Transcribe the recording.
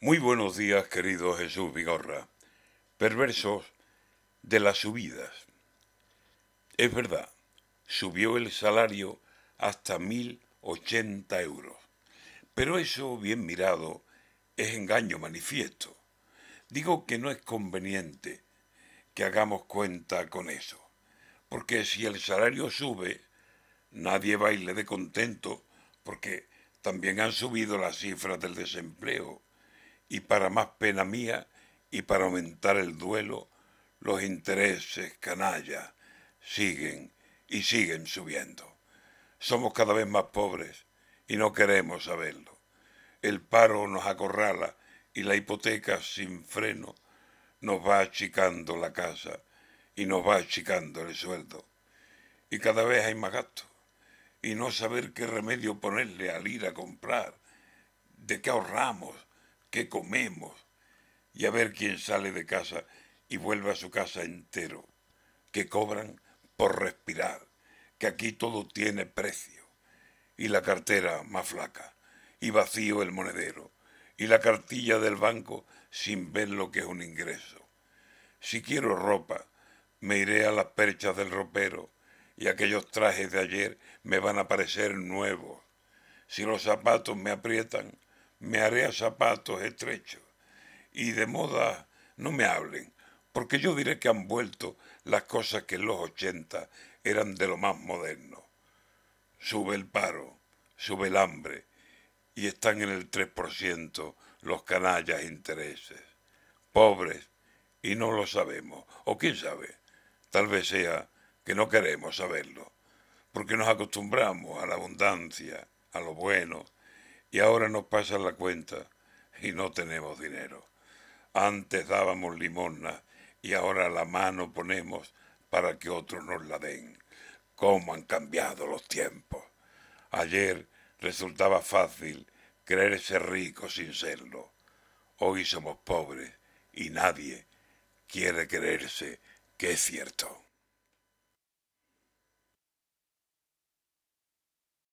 Muy buenos días, querido Jesús Vigorra. Perversos de las subidas. Es verdad, subió el salario hasta mil ochenta euros. Pero eso, bien mirado, es engaño manifiesto. Digo que no es conveniente que hagamos cuenta con eso, porque si el salario sube, nadie baile de contento, porque también han subido las cifras del desempleo y para más pena mía y para aumentar el duelo, los intereses canalla siguen y siguen subiendo. Somos cada vez más pobres y no queremos saberlo. El paro nos acorrala y la hipoteca sin freno nos va achicando la casa y nos va achicando el sueldo. Y cada vez hay más gastos. Y no saber qué remedio ponerle al ir a comprar, de qué ahorramos, qué comemos, y a ver quién sale de casa y vuelve a su casa entero, que cobran por respirar, que aquí todo tiene precio, y la cartera más flaca, y vacío el monedero, y la cartilla del banco sin ver lo que es un ingreso. Si quiero ropa, me iré a las perchas del ropero, y aquellos trajes de ayer me van a parecer nuevos. Si los zapatos me aprietan, me haré a zapatos estrechos. Y de moda no me hablen, porque yo diré que han vuelto las cosas que en los ochenta eran de lo más moderno. Sube el paro, sube el hambre, y están en el 3% los canallas intereses. Pobres, y no lo sabemos, o quién sabe, tal vez sea que no queremos saberlo, porque nos acostumbramos a la abundancia, a lo bueno, y ahora nos pasan la cuenta y no tenemos dinero. Antes dábamos limosna y ahora la mano ponemos para que otros nos la den. ¿Cómo han cambiado los tiempos? Ayer resultaba fácil creerse rico sin serlo. Hoy somos pobres y nadie quiere creerse que es cierto.